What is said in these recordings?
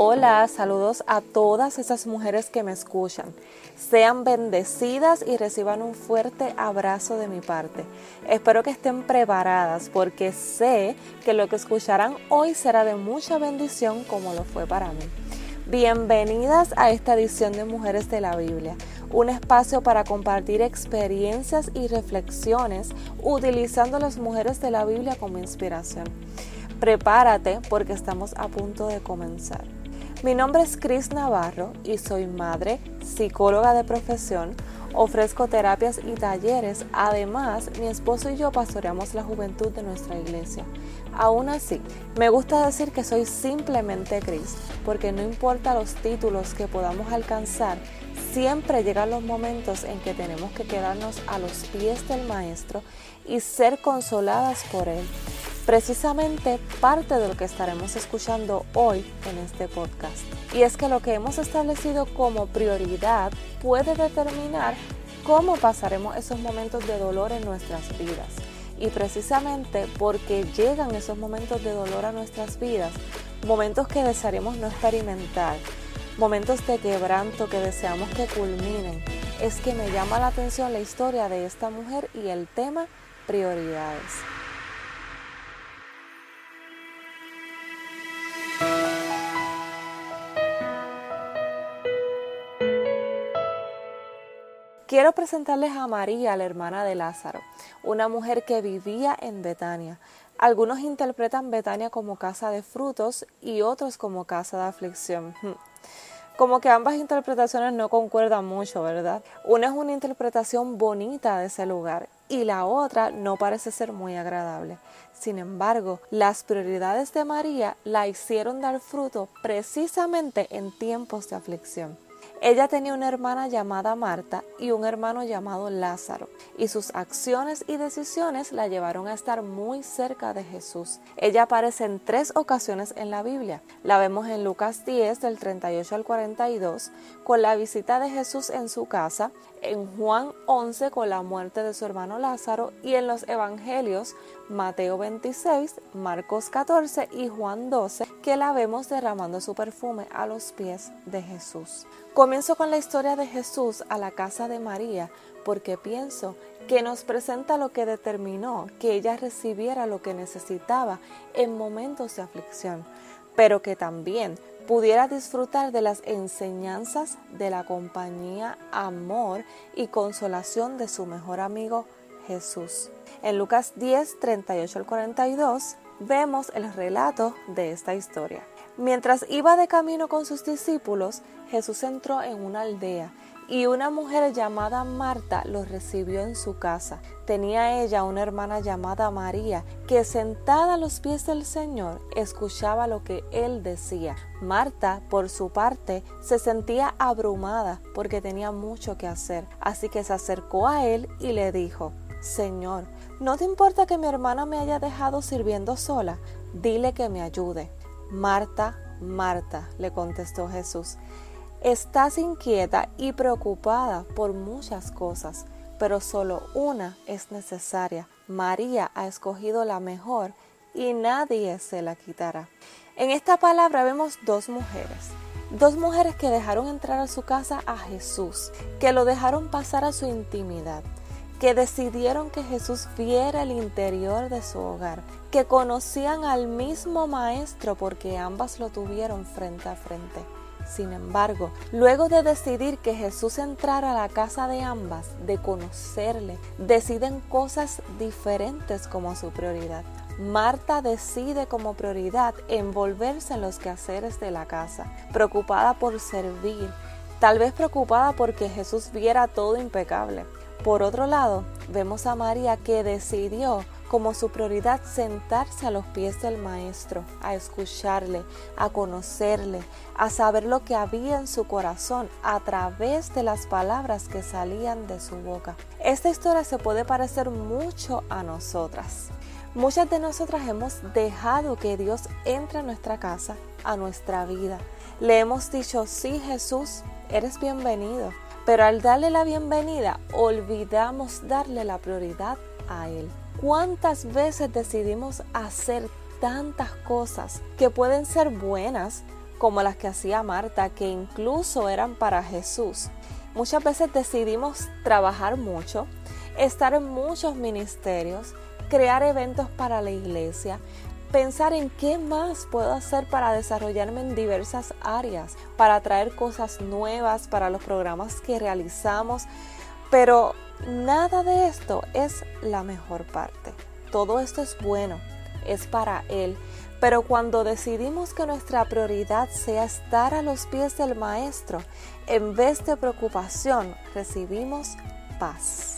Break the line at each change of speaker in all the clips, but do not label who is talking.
Hola, saludos a todas esas mujeres que me escuchan. Sean bendecidas y reciban un fuerte abrazo de mi parte. Espero que estén preparadas porque sé que lo que escucharán hoy será de mucha bendición como lo fue para mí. Bienvenidas a esta edición de Mujeres de la Biblia, un espacio para compartir experiencias y reflexiones utilizando las mujeres de la Biblia como inspiración. Prepárate porque estamos a punto de comenzar. Mi nombre es Cris Navarro y soy madre, psicóloga de profesión, ofrezco terapias y talleres, además mi esposo y yo pastoreamos la juventud de nuestra iglesia. Aún así, me gusta decir que soy simplemente Cris, porque no importa los títulos que podamos alcanzar, siempre llegan los momentos en que tenemos que quedarnos a los pies del Maestro y ser consoladas por Él precisamente parte de lo que estaremos escuchando hoy en este podcast. Y es que lo que hemos establecido como prioridad puede determinar cómo pasaremos esos momentos de dolor en nuestras vidas. Y precisamente porque llegan esos momentos de dolor a nuestras vidas, momentos que desearemos no experimentar, momentos de quebranto que deseamos que culminen, es que me llama la atención la historia de esta mujer y el tema prioridades. Quiero presentarles a María, la hermana de Lázaro, una mujer que vivía en Betania. Algunos interpretan Betania como casa de frutos y otros como casa de aflicción. Hmm. Como que ambas interpretaciones no concuerdan mucho, ¿verdad? Una es una interpretación bonita de ese lugar y la otra no parece ser muy agradable. Sin embargo, las prioridades de María la hicieron dar fruto precisamente en tiempos de aflicción. Ella tenía una hermana llamada Marta y un hermano llamado Lázaro, y sus acciones y decisiones la llevaron a estar muy cerca de Jesús. Ella aparece en tres ocasiones en la Biblia. La vemos en Lucas 10 del 38 al 42, con la visita de Jesús en su casa, en Juan 11 con la muerte de su hermano Lázaro y en los Evangelios Mateo 26, Marcos 14 y Juan 12, que la vemos derramando su perfume a los pies de Jesús. Comienzo con la historia de Jesús a la casa de María porque pienso que nos presenta lo que determinó que ella recibiera lo que necesitaba en momentos de aflicción, pero que también pudiera disfrutar de las enseñanzas de la compañía, amor y consolación de su mejor amigo Jesús. En Lucas 10, 38 al 42 vemos el relato de esta historia. Mientras iba de camino con sus discípulos, Jesús entró en una aldea y una mujer llamada Marta lo recibió en su casa. Tenía ella una hermana llamada María, que sentada a los pies del Señor escuchaba lo que él decía. Marta, por su parte, se sentía abrumada porque tenía mucho que hacer, así que se acercó a él y le dijo, Señor, ¿no te importa que mi hermana me haya dejado sirviendo sola? Dile que me ayude. Marta, Marta, le contestó Jesús, estás inquieta y preocupada por muchas cosas, pero solo una es necesaria. María ha escogido la mejor y nadie se la quitará. En esta palabra vemos dos mujeres, dos mujeres que dejaron entrar a su casa a Jesús, que lo dejaron pasar a su intimidad que decidieron que Jesús viera el interior de su hogar, que conocían al mismo Maestro porque ambas lo tuvieron frente a frente. Sin embargo, luego de decidir que Jesús entrara a la casa de ambas, de conocerle, deciden cosas diferentes como su prioridad. Marta decide como prioridad envolverse en los quehaceres de la casa, preocupada por servir, tal vez preocupada porque Jesús viera todo impecable. Por otro lado, vemos a María que decidió como su prioridad sentarse a los pies del Maestro, a escucharle, a conocerle, a saber lo que había en su corazón a través de las palabras que salían de su boca. Esta historia se puede parecer mucho a nosotras. Muchas de nosotras hemos dejado que Dios entre a nuestra casa, a nuestra vida. Le hemos dicho, sí Jesús, eres bienvenido. Pero al darle la bienvenida, olvidamos darle la prioridad a Él. ¿Cuántas veces decidimos hacer tantas cosas que pueden ser buenas, como las que hacía Marta, que incluso eran para Jesús? Muchas veces decidimos trabajar mucho, estar en muchos ministerios, crear eventos para la iglesia, pensar en qué más puedo hacer para desarrollarme en diversas áreas, para traer cosas nuevas para los programas que realizamos, pero Nada de esto es la mejor parte. Todo esto es bueno, es para Él. Pero cuando decidimos que nuestra prioridad sea estar a los pies del Maestro, en vez de preocupación, recibimos paz.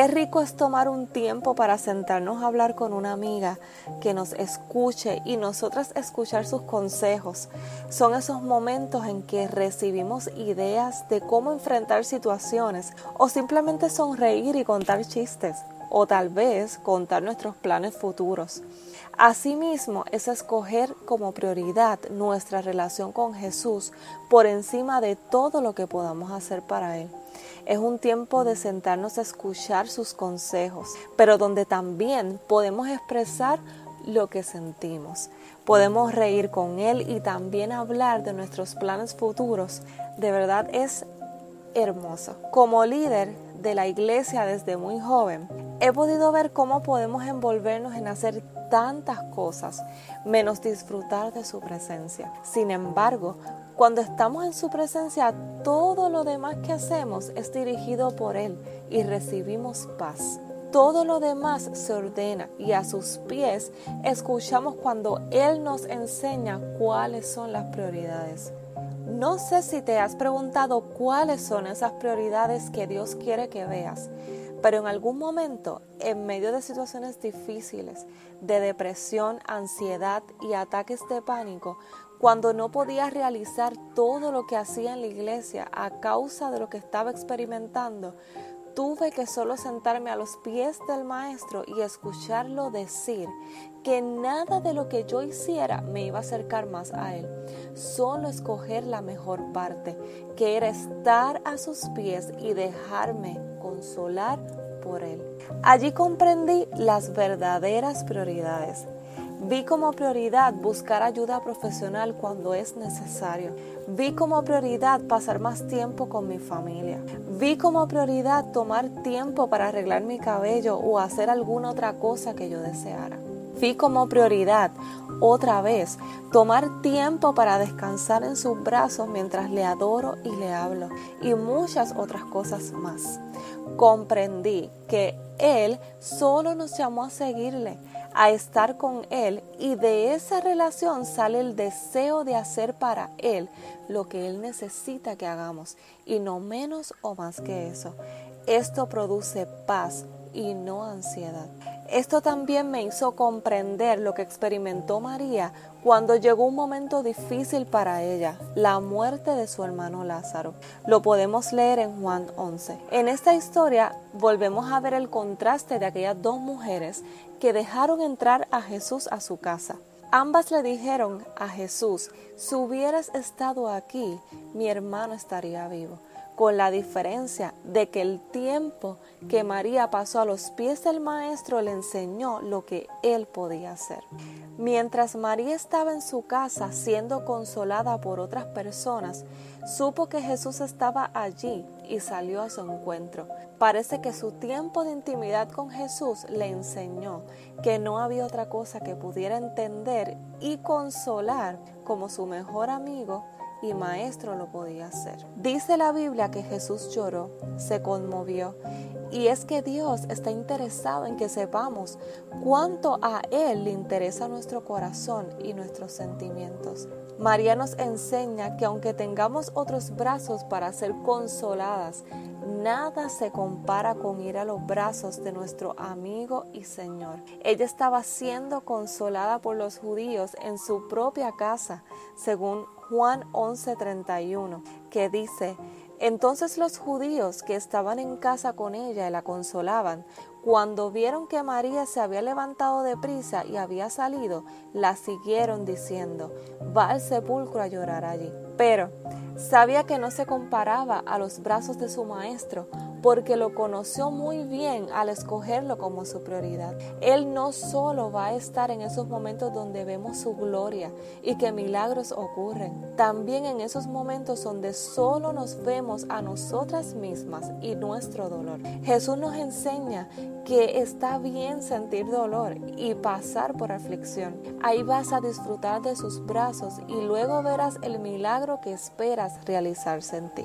Qué rico es tomar un tiempo para sentarnos a hablar con una amiga que nos escuche y nosotras escuchar sus consejos. Son esos momentos en que recibimos ideas de cómo enfrentar situaciones o simplemente sonreír y contar chistes o tal vez contar nuestros planes futuros. Asimismo, es escoger como prioridad nuestra relación con Jesús por encima de todo lo que podamos hacer para Él. Es un tiempo de sentarnos a escuchar sus consejos, pero donde también podemos expresar lo que sentimos. Podemos reír con Él y también hablar de nuestros planes futuros. De verdad es hermoso. Como líder de la iglesia desde muy joven, he podido ver cómo podemos envolvernos en hacer tantas cosas, menos disfrutar de su presencia. Sin embargo, cuando estamos en su presencia, todo lo demás que hacemos es dirigido por Él y recibimos paz. Todo lo demás se ordena y a sus pies escuchamos cuando Él nos enseña cuáles son las prioridades. No sé si te has preguntado cuáles son esas prioridades que Dios quiere que veas, pero en algún momento, en medio de situaciones difíciles, de depresión, ansiedad y ataques de pánico, cuando no podía realizar todo lo que hacía en la iglesia a causa de lo que estaba experimentando, tuve que solo sentarme a los pies del maestro y escucharlo decir que nada de lo que yo hiciera me iba a acercar más a él, solo escoger la mejor parte, que era estar a sus pies y dejarme consolar por él. Allí comprendí las verdaderas prioridades Vi como prioridad buscar ayuda profesional cuando es necesario. Vi como prioridad pasar más tiempo con mi familia. Vi como prioridad tomar tiempo para arreglar mi cabello o hacer alguna otra cosa que yo deseara. Vi como prioridad, otra vez, tomar tiempo para descansar en sus brazos mientras le adoro y le hablo, y muchas otras cosas más. Comprendí que Él solo nos llamó a seguirle a estar con Él y de esa relación sale el deseo de hacer para Él lo que Él necesita que hagamos y no menos o más que eso. Esto produce paz y no ansiedad. Esto también me hizo comprender lo que experimentó María cuando llegó un momento difícil para ella, la muerte de su hermano Lázaro. Lo podemos leer en Juan 11. En esta historia volvemos a ver el contraste de aquellas dos mujeres que dejaron entrar a Jesús a su casa. Ambas le dijeron a Jesús, si hubieras estado aquí, mi hermano estaría vivo con la diferencia de que el tiempo que María pasó a los pies del Maestro le enseñó lo que él podía hacer. Mientras María estaba en su casa siendo consolada por otras personas, supo que Jesús estaba allí y salió a su encuentro. Parece que su tiempo de intimidad con Jesús le enseñó que no había otra cosa que pudiera entender y consolar como su mejor amigo y maestro lo podía hacer. Dice la Biblia que Jesús lloró, se conmovió, y es que Dios está interesado en que sepamos cuánto a Él le interesa nuestro corazón y nuestros sentimientos. María nos enseña que aunque tengamos otros brazos para ser consoladas, nada se compara con ir a los brazos de nuestro amigo y Señor. Ella estaba siendo consolada por los judíos en su propia casa, según Juan 11:31, que dice, entonces los judíos que estaban en casa con ella y la consolaban, cuando vieron que María se había levantado de prisa y había salido, la siguieron diciendo, va al sepulcro a llorar allí. Pero sabía que no se comparaba a los brazos de su maestro, porque lo conoció muy bien al escogerlo como su prioridad. Él no solo va a estar en esos momentos donde vemos su gloria y que milagros ocurren, también en esos momentos donde solo nos vemos a nosotras mismas y nuestro dolor. Jesús nos enseña que está bien sentir dolor y pasar por aflicción. Ahí vas a disfrutar de sus brazos y luego verás el milagro que esperas realizarse en ti.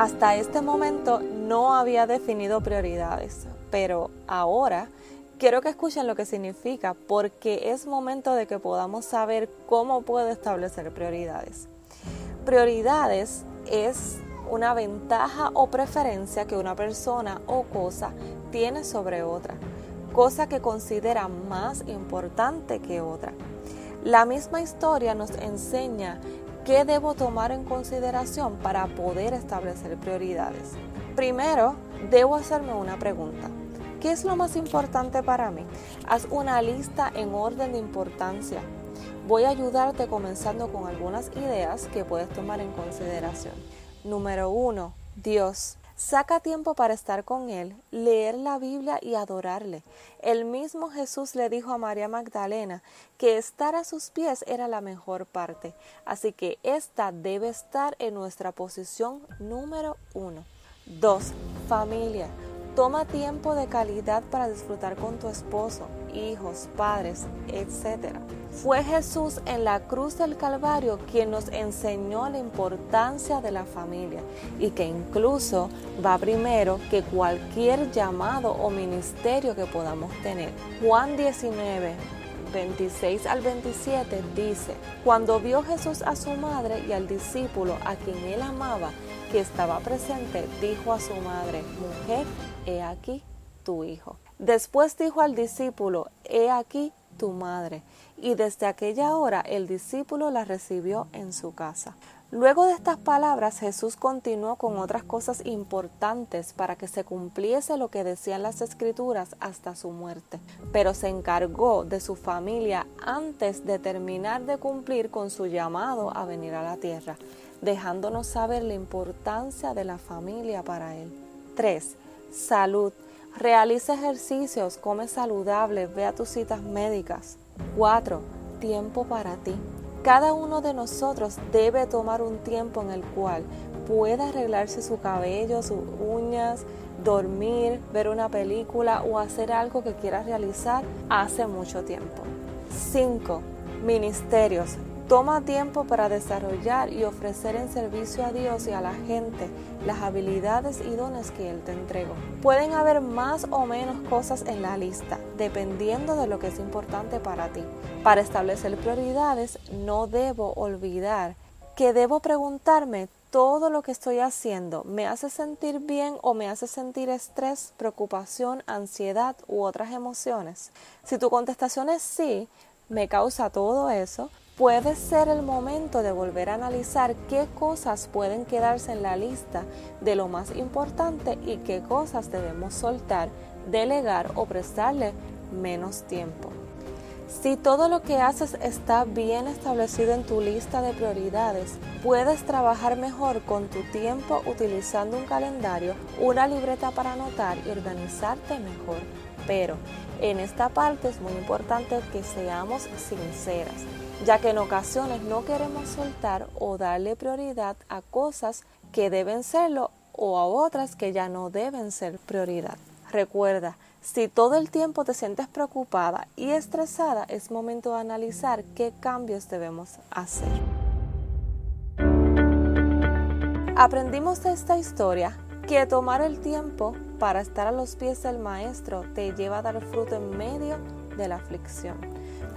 Hasta este momento no había definido prioridades, pero ahora quiero que escuchen lo que significa porque es momento de que podamos saber cómo puedo establecer prioridades. Prioridades es una ventaja o preferencia que una persona o cosa tiene sobre otra, cosa que considera más importante que otra. La misma historia nos enseña ¿Qué debo tomar en consideración para poder establecer prioridades? Primero, debo hacerme una pregunta. ¿Qué es lo más importante para mí? Haz una lista en orden de importancia. Voy a ayudarte comenzando con algunas ideas que puedes tomar en consideración. Número uno, Dios. Saca tiempo para estar con Él, leer la Biblia y adorarle. El mismo Jesús le dijo a María Magdalena que estar a sus pies era la mejor parte, así que esta debe estar en nuestra posición número uno. Dos, familia. Toma tiempo de calidad para disfrutar con tu esposo, hijos, padres, etc. Fue Jesús en la cruz del Calvario quien nos enseñó la importancia de la familia y que incluso va primero que cualquier llamado o ministerio que podamos tener. Juan 19, 26 al 27 dice, cuando vio Jesús a su madre y al discípulo a quien él amaba que estaba presente, dijo a su madre, mujer, he aquí tu hijo. Después dijo al discípulo, he aquí tu madre. Y desde aquella hora el discípulo la recibió en su casa. Luego de estas palabras Jesús continuó con otras cosas importantes para que se cumpliese lo que decían las escrituras hasta su muerte, pero se encargó de su familia antes de terminar de cumplir con su llamado a venir a la tierra, dejándonos saber la importancia de la familia para él. 3. Salud. Realiza ejercicios, come saludable, ve a tus citas médicas. 4. Tiempo para ti. Cada uno de nosotros debe tomar un tiempo en el cual pueda arreglarse su cabello, sus uñas, dormir, ver una película o hacer algo que quiera realizar hace mucho tiempo. 5. Ministerios. Toma tiempo para desarrollar y ofrecer en servicio a Dios y a la gente las habilidades y dones que Él te entregó. Pueden haber más o menos cosas en la lista, dependiendo de lo que es importante para ti. Para establecer prioridades, no debo olvidar que debo preguntarme todo lo que estoy haciendo me hace sentir bien o me hace sentir estrés, preocupación, ansiedad u otras emociones. Si tu contestación es sí, me causa todo eso, puede ser el momento de volver a analizar qué cosas pueden quedarse en la lista de lo más importante y qué cosas debemos soltar, delegar o prestarle menos tiempo. Si todo lo que haces está bien establecido en tu lista de prioridades, puedes trabajar mejor con tu tiempo utilizando un calendario, una libreta para anotar y organizarte mejor. Pero en esta parte es muy importante que seamos sinceras ya que en ocasiones no queremos soltar o darle prioridad a cosas que deben serlo o a otras que ya no deben ser prioridad. Recuerda, si todo el tiempo te sientes preocupada y estresada, es momento de analizar qué cambios debemos hacer. Aprendimos de esta historia que tomar el tiempo para estar a los pies del Maestro te lleva a dar fruto en medio de la aflicción.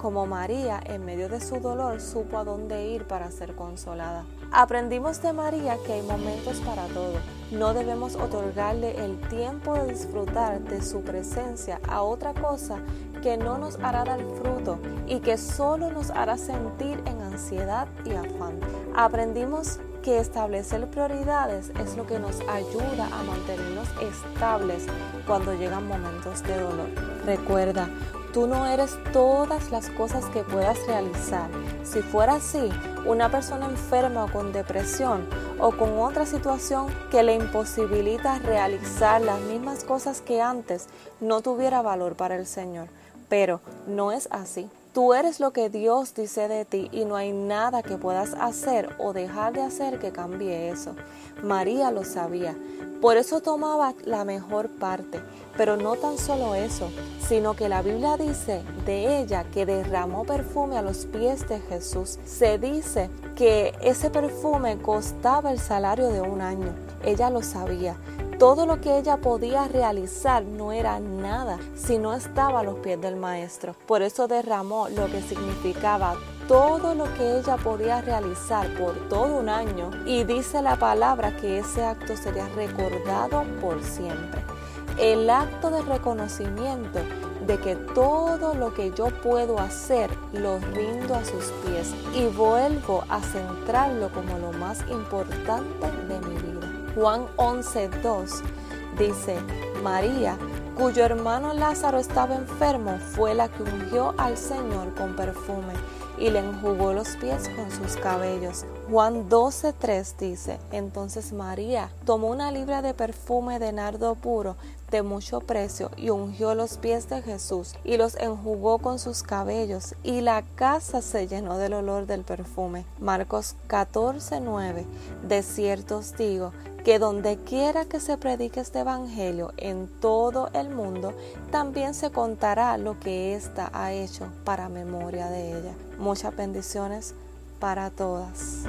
Como María, en medio de su dolor, supo a dónde ir para ser consolada. Aprendimos de María que hay momentos para todo. No debemos otorgarle el tiempo de disfrutar de su presencia a otra cosa que no nos hará dar fruto y que solo nos hará sentir en ansiedad y afán. Aprendimos que establecer prioridades es lo que nos ayuda a mantenernos estables cuando llegan momentos de dolor. Recuerda, tú no eres todas las cosas que puedas realizar. Si fuera así, una persona enferma o con depresión o con otra situación que le imposibilita realizar las mismas cosas que antes no tuviera valor para el Señor. Pero no es así. Tú eres lo que Dios dice de ti y no hay nada que puedas hacer o dejar de hacer que cambie eso. María lo sabía. Por eso tomaba la mejor parte. Pero no tan solo eso, sino que la Biblia dice de ella que derramó perfume a los pies de Jesús. Se dice que ese perfume costaba el salario de un año. Ella lo sabía. Todo lo que ella podía realizar no era nada si no estaba a los pies del maestro. Por eso derramó lo que significaba todo lo que ella podía realizar por todo un año y dice la palabra que ese acto sería recordado por siempre. El acto de reconocimiento de que todo lo que yo puedo hacer lo rindo a sus pies y vuelvo a centrarlo como lo más importante de. Juan 11:2 dice, María, cuyo hermano Lázaro estaba enfermo, fue la que ungió al Señor con perfume y le enjugó los pies con sus cabellos. Juan 12:3 dice, entonces María tomó una libra de perfume de nardo puro de mucho precio y ungió los pies de Jesús y los enjugó con sus cabellos y la casa se llenó del olor del perfume. Marcos 14:9 De cierto os digo que donde quiera que se predique este evangelio en todo el mundo, también se contará lo que ésta ha hecho para memoria de ella. Muchas bendiciones para todas.